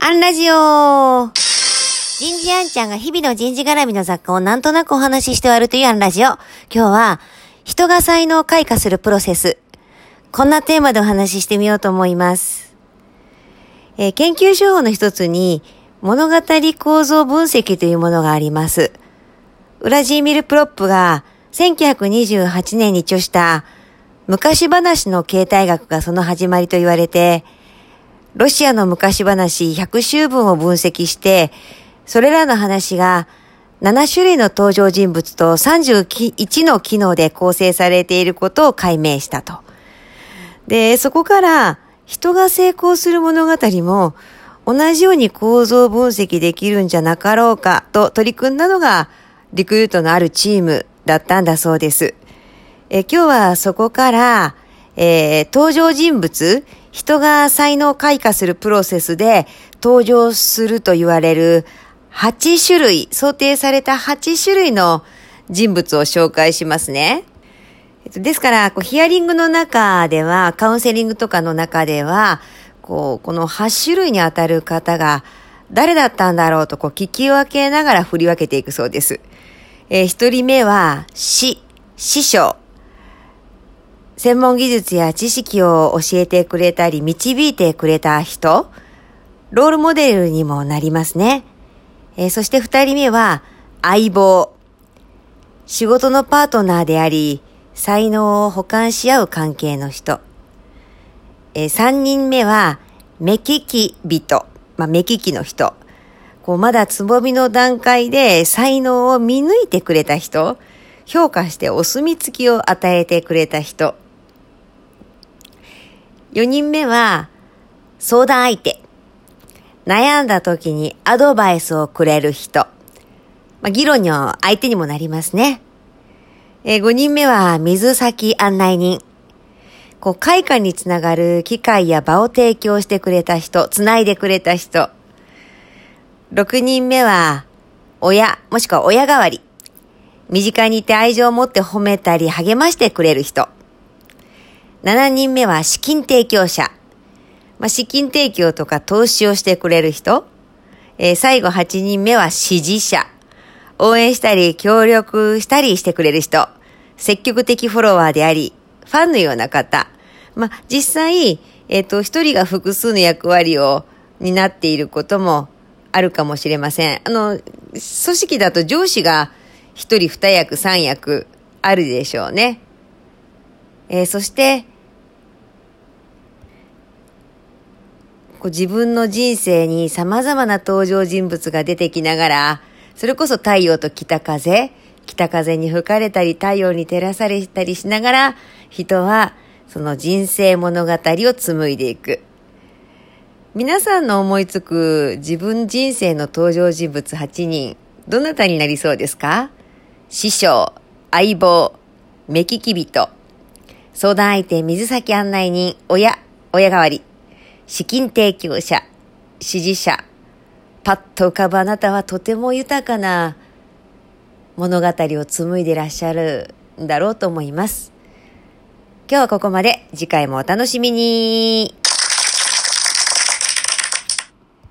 アンラジオ人事アンちゃんが日々の人事絡みの雑貨をなんとなくお話しして終わるというアンラジオ。今日は、人が才能を開花するプロセス。こんなテーマでお話ししてみようと思います。えー、研究手法の一つに、物語構造分析というものがあります。ウラジーミル・プロップが1928年に著した昔話の形態学がその始まりと言われて、ロシアの昔話100周分を分析して、それらの話が7種類の登場人物と31の機能で構成されていることを解明したと。で、そこから人が成功する物語も同じように構造分析できるんじゃなかろうかと取り組んだのがリクルートのあるチームだったんだそうです。え今日はそこから、えー、登場人物、人が才能開花するプロセスで登場すると言われる8種類、想定された8種類の人物を紹介しますね。ですから、こうヒアリングの中では、カウンセリングとかの中では、こう、この8種類にあたる方が誰だったんだろうとこう聞き分けながら振り分けていくそうです。えー、一人目は、師、師匠。専門技術や知識を教えてくれたり導いてくれた人、ロールモデルにもなりますね。えー、そして二人目は相棒。仕事のパートナーであり、才能を補完し合う関係の人。えー、三人目は目利き人。まあ、目利きの人。こうまだつぼみの段階で才能を見抜いてくれた人。評価してお墨付きを与えてくれた人。4人目は、相談相手。悩んだ時にアドバイスをくれる人。まあ、議論の相手にもなりますね。えー、5人目は、水先案内人。こう、開花につながる機会や場を提供してくれた人、つないでくれた人。6人目は、親、もしくは親代わり。身近にいて愛情を持って褒めたり励ましてくれる人。7人目は資金提供者。まあ、資金提供とか投資をしてくれる人。えー、最後8人目は支持者。応援したり協力したりしてくれる人。積極的フォロワーであり、ファンのような方。まあ、実際、えっ、ー、と、一人が複数の役割を担っていることもあるかもしれません。あの、組織だと上司が一人二役三役あるでしょうね。えー、そして、こう自分の人生に様々な登場人物が出てきながら、それこそ太陽と北風、北風に吹かれたり太陽に照らされたりしながら、人はその人生物語を紡いでいく。皆さんの思いつく自分人生の登場人物8人、どなたになりそうですか？師匠、相棒、目利き人、相談相手、水先案内人、親、親代わり、資金提供者、支持者、パッと浮かぶあなたはとても豊かな物語を紡いでらっしゃるんだろうと思います。今日はここまで。次回もお楽しみに。